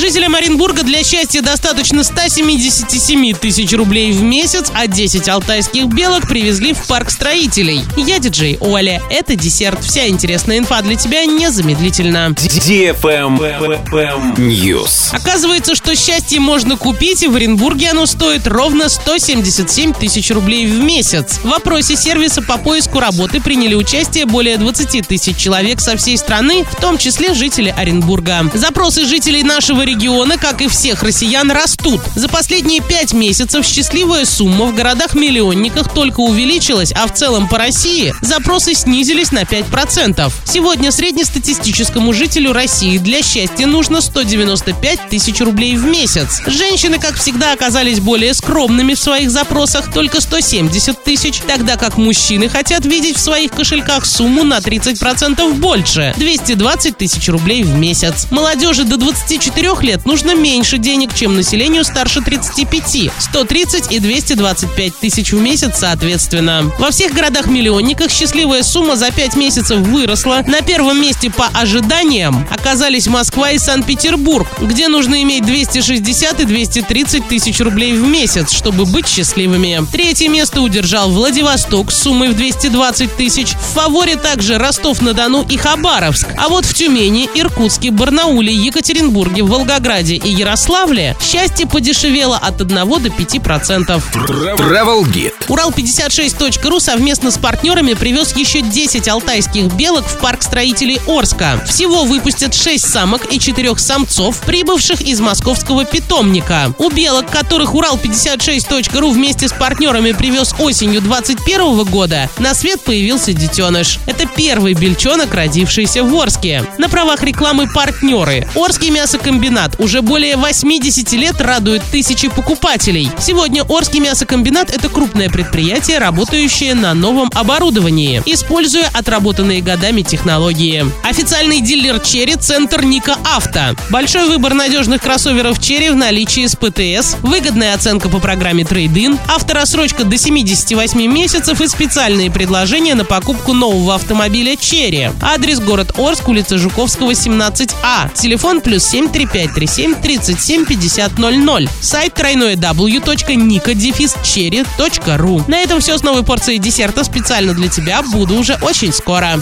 Жителям Оренбурга для счастья достаточно 177 тысяч рублей в месяц, а 10 алтайских белок привезли в парк строителей. Я диджей Оля. Это десерт. Вся интересная инфа для тебя незамедлительно. News. Оказывается, что счастье можно купить, и в Оренбурге оно стоит ровно 177 тысяч рублей в месяц. В вопросе сервиса по поиску работы приняли участие более 20 тысяч человек со всей страны, в том числе жители Оренбурга. Запросы жителей нашего региона, как и всех россиян, растут. За последние пять месяцев счастливая сумма в городах-миллионниках только увеличилась, а в целом по России запросы снизились на 5%. Сегодня среднестатистическому жителю России для счастья нужно 195 тысяч рублей в месяц. Женщины, как всегда, оказались более скромными в своих запросах, только 170 тысяч, тогда как мужчины хотят видеть в своих кошельках сумму на 30% больше – 220 тысяч рублей в месяц. Молодежи до 24 лет нужно меньше денег, чем населению старше 35 – 130 и 225 тысяч в месяц соответственно. Во всех городах-миллионниках счастливая сумма за 5 месяцев выросла. На первом месте по ожиданиям оказались Москва и Санкт-Петербург, где нужно иметь 260 и 230 тысяч рублей в месяц, чтобы быть счастливыми. Третье место удержал Владивосток с суммой в 220 тысяч. В фаворе также Ростов-на-Дону и Хабаровск. А вот в Тюмени, Иркутске, Барнауле, Екатеринбурге, Волгограде и Ярославле счастье подешевело от 1 до 5%. Travel Guide. Урал56.ру совместно с партнерами привез еще 10 алтайских белок в парк строителей Орска. Всего выпустят 6 самок и 4 самцов, прибывших из московского питомника. У белок, которых Урал56.ру вместе с партнерами привез осенью 2021 года, на свет появился детеныш. Это первый бельчонок, родившийся в Орске. На правах рекламы партнеры. Орский мясокомбинат уже более 80 лет радует тысячи покупателей. Сегодня Орский мясокомбинат – это крупное предприятие, работающее на новом оборудовании, используя отработанные годами технологии. Официальный дилер Черри – центр Ника Авто. Большой выбор надежных кроссоверов Черри в наличии с ПТС, выгодная оценка по программе Трейдин, авторассрочка до 78 месяцев и специальные предложения на покупку нового автомобиля Черри. Адрес город Орск, улица Жуковского, 17А. Телефон плюс 73537 37 50 00. Сайт тройное w.nika-cherry.ru. На этом все с новой порцией десерта специально для тебя. Буду уже очень скоро.